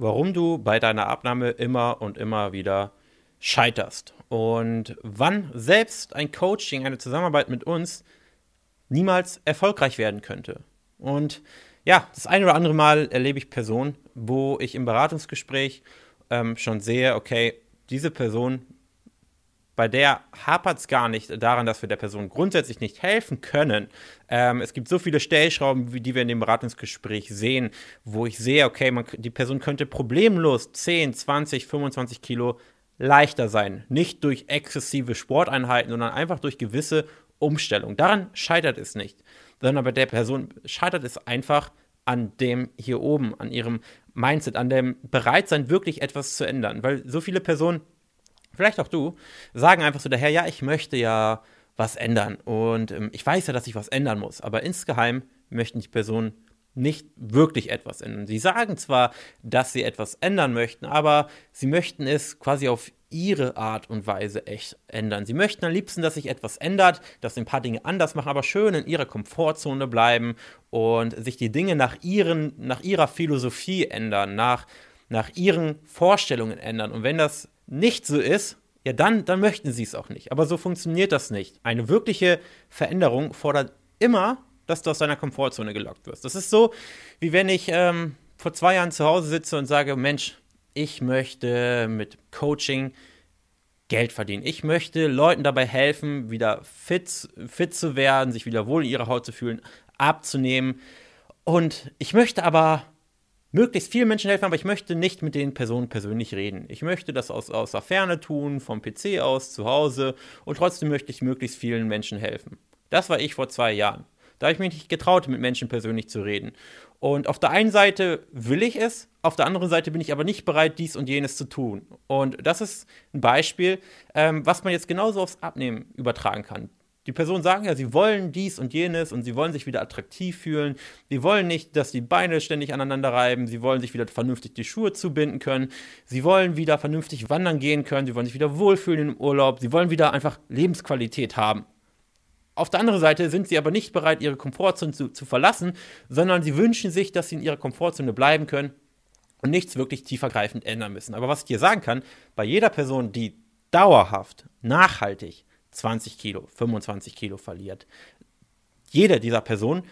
warum du bei deiner Abnahme immer und immer wieder scheiterst und wann selbst ein Coaching, eine Zusammenarbeit mit uns niemals erfolgreich werden könnte. Und ja, das eine oder andere Mal erlebe ich Personen, wo ich im Beratungsgespräch ähm, schon sehe, okay, diese Person, bei der hapert es gar nicht daran, dass wir der Person grundsätzlich nicht helfen können. Ähm, es gibt so viele Stellschrauben, die wir in dem Beratungsgespräch sehen, wo ich sehe, okay, man, die Person könnte problemlos 10, 20, 25 Kilo leichter sein. Nicht durch exzessive Sporteinheiten, sondern einfach durch gewisse Umstellungen. Daran scheitert es nicht, sondern bei der Person scheitert es einfach an dem hier oben, an ihrem Mindset, an dem Bereitsein, wirklich etwas zu ändern. Weil so viele Personen, vielleicht auch du, sagen einfach so daher, ja, ich möchte ja was ändern und ähm, ich weiß ja, dass ich was ändern muss, aber insgeheim möchten die Personen nicht wirklich etwas ändern. Sie sagen zwar, dass sie etwas ändern möchten, aber sie möchten es quasi auf ihre Art und Weise echt ändern. Sie möchten am liebsten, dass sich etwas ändert, dass sie ein paar Dinge anders machen, aber schön in ihrer Komfortzone bleiben und sich die Dinge nach, ihren, nach ihrer Philosophie ändern, nach, nach ihren Vorstellungen ändern. Und wenn das nicht so ist, ja, dann, dann möchten sie es auch nicht. Aber so funktioniert das nicht. Eine wirkliche Veränderung fordert immer dass du aus deiner Komfortzone gelockt wirst. Das ist so, wie wenn ich ähm, vor zwei Jahren zu Hause sitze und sage, Mensch, ich möchte mit Coaching Geld verdienen. Ich möchte Leuten dabei helfen, wieder fit, fit zu werden, sich wieder wohl in ihrer Haut zu fühlen, abzunehmen. Und ich möchte aber möglichst vielen Menschen helfen, aber ich möchte nicht mit den Personen persönlich reden. Ich möchte das aus, aus der Ferne tun, vom PC aus, zu Hause und trotzdem möchte ich möglichst vielen Menschen helfen. Das war ich vor zwei Jahren. Da habe ich mich nicht getraut, mit Menschen persönlich zu reden. Und auf der einen Seite will ich es, auf der anderen Seite bin ich aber nicht bereit, dies und jenes zu tun. Und das ist ein Beispiel, ähm, was man jetzt genauso aufs Abnehmen übertragen kann. Die Personen sagen ja, sie wollen dies und jenes und sie wollen sich wieder attraktiv fühlen. Sie wollen nicht, dass die Beine ständig aneinander reiben. Sie wollen sich wieder vernünftig die Schuhe zubinden können. Sie wollen wieder vernünftig wandern gehen können. Sie wollen sich wieder wohlfühlen im Urlaub. Sie wollen wieder einfach Lebensqualität haben. Auf der anderen Seite sind sie aber nicht bereit, ihre Komfortzone zu, zu verlassen, sondern sie wünschen sich, dass sie in ihrer Komfortzone bleiben können und nichts wirklich tiefergreifend ändern müssen. Aber was ich dir sagen kann, bei jeder Person, die dauerhaft, nachhaltig 20 Kilo, 25 Kilo verliert, jede dieser Personen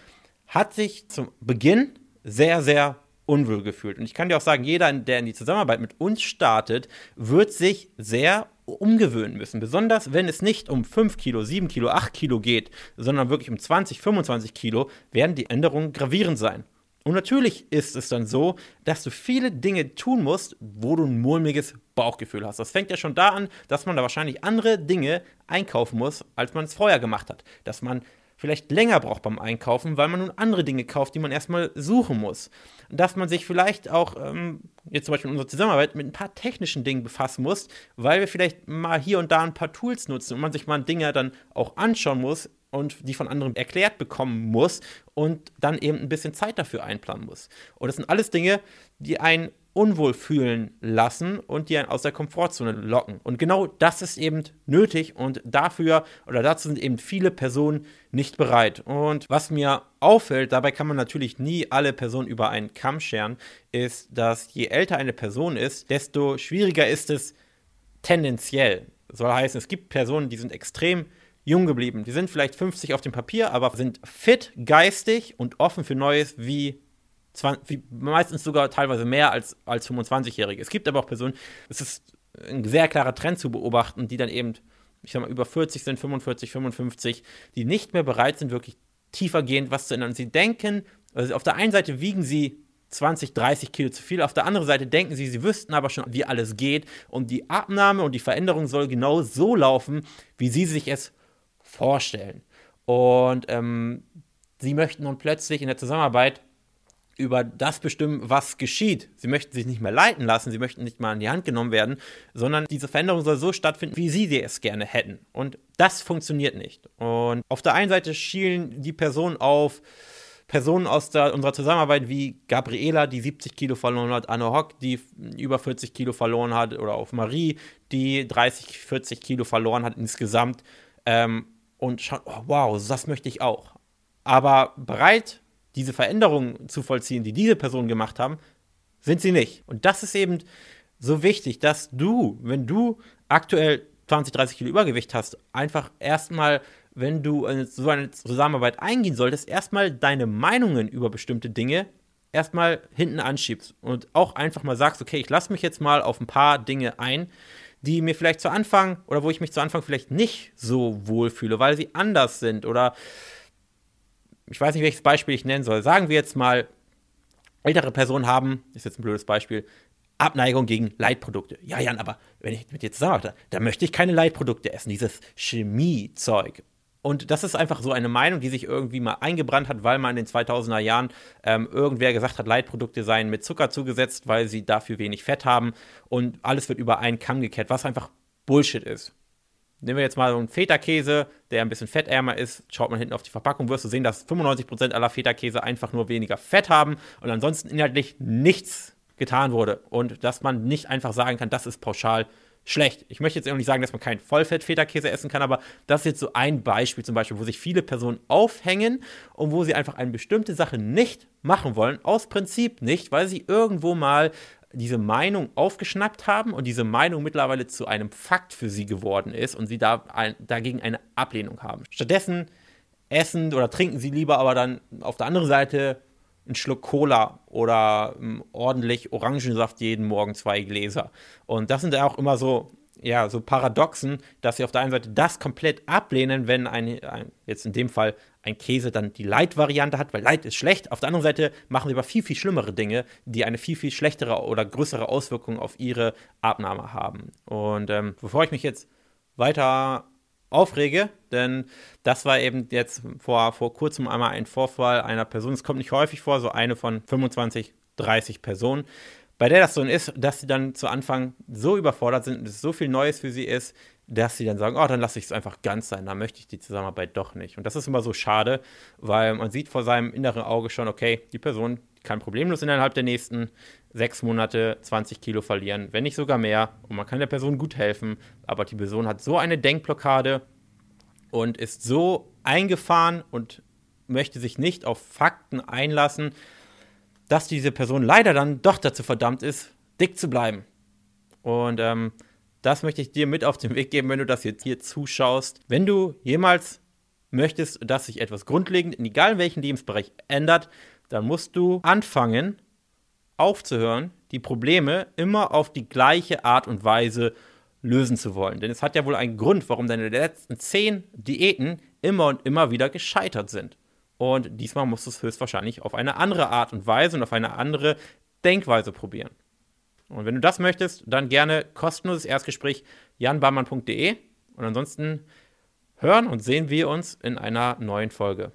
hat sich zum Beginn sehr, sehr unwohl gefühlt. Und ich kann dir auch sagen, jeder, der in die Zusammenarbeit mit uns startet, wird sich sehr umgewöhnen müssen. Besonders wenn es nicht um 5 Kilo, 7 Kilo, 8 Kilo geht, sondern wirklich um 20, 25 Kilo, werden die Änderungen gravierend sein. Und natürlich ist es dann so, dass du viele Dinge tun musst, wo du ein mulmiges Bauchgefühl hast. Das fängt ja schon da an, dass man da wahrscheinlich andere Dinge einkaufen muss, als man es vorher gemacht hat. Dass man vielleicht länger braucht beim Einkaufen, weil man nun andere Dinge kauft, die man erstmal suchen muss. Dass man sich vielleicht auch, ähm, jetzt zum Beispiel in unserer Zusammenarbeit, mit ein paar technischen Dingen befassen muss, weil wir vielleicht mal hier und da ein paar Tools nutzen und man sich mal Dinge dann auch anschauen muss, und die von anderen erklärt bekommen muss und dann eben ein bisschen Zeit dafür einplanen muss. Und das sind alles Dinge, die einen unwohl fühlen lassen und die einen aus der Komfortzone locken. Und genau das ist eben nötig und dafür oder dazu sind eben viele Personen nicht bereit. Und was mir auffällt, dabei kann man natürlich nie alle Personen über einen Kamm scheren, ist, dass je älter eine Person ist, desto schwieriger ist es tendenziell. Soll heißen, es gibt Personen, die sind extrem jung geblieben. Die sind vielleicht 50 auf dem Papier, aber sind fit, geistig und offen für Neues wie 20, meistens sogar teilweise mehr als, als 25-Jährige. Es gibt aber auch Personen, es ist ein sehr klarer Trend zu beobachten, die dann eben, ich sag mal, über 40 sind, 45, 55, die nicht mehr bereit sind, wirklich tiefergehend was zu ändern. Sie denken, also auf der einen Seite wiegen sie 20, 30 Kilo zu viel. Auf der anderen Seite denken sie, sie wüssten aber schon, wie alles geht. Und die Abnahme und die Veränderung soll genau so laufen, wie sie sich es vorstellen. Und ähm, sie möchten nun plötzlich in der Zusammenarbeit über das bestimmen, was geschieht. Sie möchten sich nicht mehr leiten lassen, sie möchten nicht mal in die Hand genommen werden, sondern diese Veränderung soll so stattfinden, wie sie es gerne hätten. Und das funktioniert nicht. Und auf der einen Seite schielen die Personen auf Personen aus der, unserer Zusammenarbeit wie Gabriela, die 70 Kilo verloren hat, Anne Hock, die über 40 Kilo verloren hat, oder auf Marie, die 30, 40 Kilo verloren hat insgesamt. Ähm, und schauen, oh, wow, das möchte ich auch. Aber bereit diese Veränderungen zu vollziehen, die diese Personen gemacht haben, Sind sie nicht. Und das ist eben so wichtig, dass du, wenn du aktuell 20, 30 Kilo Übergewicht hast, einfach erstmal, wenn du so eine Zusammenarbeit eingehen solltest, erstmal deine Meinungen über bestimmte Dinge erstmal hinten anschiebst und auch einfach mal sagst, okay, ich lasse mich jetzt mal auf ein paar Dinge ein, die mir vielleicht zu Anfang oder wo ich mich zu Anfang vielleicht nicht so wohl fühle, weil sie anders sind oder ich weiß nicht, welches Beispiel ich nennen soll. Sagen wir jetzt mal, ältere Personen haben, ist jetzt ein blödes Beispiel, Abneigung gegen Leitprodukte. Ja, Jan, aber wenn ich mit dir zusammenarbeite, dann möchte ich keine Leitprodukte essen, dieses Chemiezeug. Und das ist einfach so eine Meinung, die sich irgendwie mal eingebrannt hat, weil man in den 2000er Jahren ähm, irgendwer gesagt hat, Leitprodukte seien mit Zucker zugesetzt, weil sie dafür wenig Fett haben und alles wird über einen Kamm gekehrt, was einfach Bullshit ist. Nehmen wir jetzt mal so einen Feta-Käse, der ein bisschen fettärmer ist. Schaut man hinten auf die Verpackung, wirst du sehen, dass 95% aller Feta-Käse einfach nur weniger Fett haben und ansonsten inhaltlich nichts getan wurde. Und dass man nicht einfach sagen kann, das ist pauschal schlecht. Ich möchte jetzt auch nicht sagen, dass man keinen Vollfett-Feta-Käse essen kann, aber das ist jetzt so ein Beispiel zum Beispiel, wo sich viele Personen aufhängen und wo sie einfach eine bestimmte Sache nicht machen wollen, aus Prinzip nicht, weil sie irgendwo mal diese Meinung aufgeschnappt haben und diese Meinung mittlerweile zu einem Fakt für sie geworden ist und sie da ein, dagegen eine Ablehnung haben. Stattdessen essen oder trinken sie lieber aber dann auf der anderen Seite einen Schluck Cola oder um, ordentlich Orangensaft jeden Morgen zwei Gläser. Und das sind ja auch immer so ja, so Paradoxen, dass sie auf der einen Seite das komplett ablehnen, wenn ein, ein jetzt in dem Fall ein Käse dann die Light-Variante hat, weil Light ist schlecht. Auf der anderen Seite machen sie aber viel, viel schlimmere Dinge, die eine viel, viel schlechtere oder größere Auswirkung auf ihre Abnahme haben. Und ähm, bevor ich mich jetzt weiter aufrege, denn das war eben jetzt vor, vor kurzem einmal ein Vorfall einer Person. Es kommt nicht häufig vor, so eine von 25, 30 Personen bei der das so ist, dass sie dann zu Anfang so überfordert sind und es so viel Neues für sie ist, dass sie dann sagen, oh, dann lasse ich es einfach ganz sein, dann möchte ich die Zusammenarbeit doch nicht. Und das ist immer so schade, weil man sieht vor seinem inneren Auge schon, okay, die Person kann problemlos innerhalb der nächsten sechs Monate 20 Kilo verlieren, wenn nicht sogar mehr. Und man kann der Person gut helfen, aber die Person hat so eine Denkblockade und ist so eingefahren und möchte sich nicht auf Fakten einlassen, dass diese Person leider dann doch dazu verdammt ist, dick zu bleiben. Und ähm, das möchte ich dir mit auf den Weg geben, wenn du das jetzt hier zuschaust. Wenn du jemals möchtest, dass sich etwas grundlegend in egal welchen Lebensbereich ändert, dann musst du anfangen, aufzuhören, die Probleme immer auf die gleiche Art und Weise lösen zu wollen. Denn es hat ja wohl einen Grund, warum deine letzten zehn Diäten immer und immer wieder gescheitert sind. Und diesmal musst du es höchstwahrscheinlich auf eine andere Art und Weise und auf eine andere Denkweise probieren. Und wenn du das möchtest, dann gerne kostenloses Erstgespräch janbarmann.de. Und ansonsten hören und sehen wir uns in einer neuen Folge.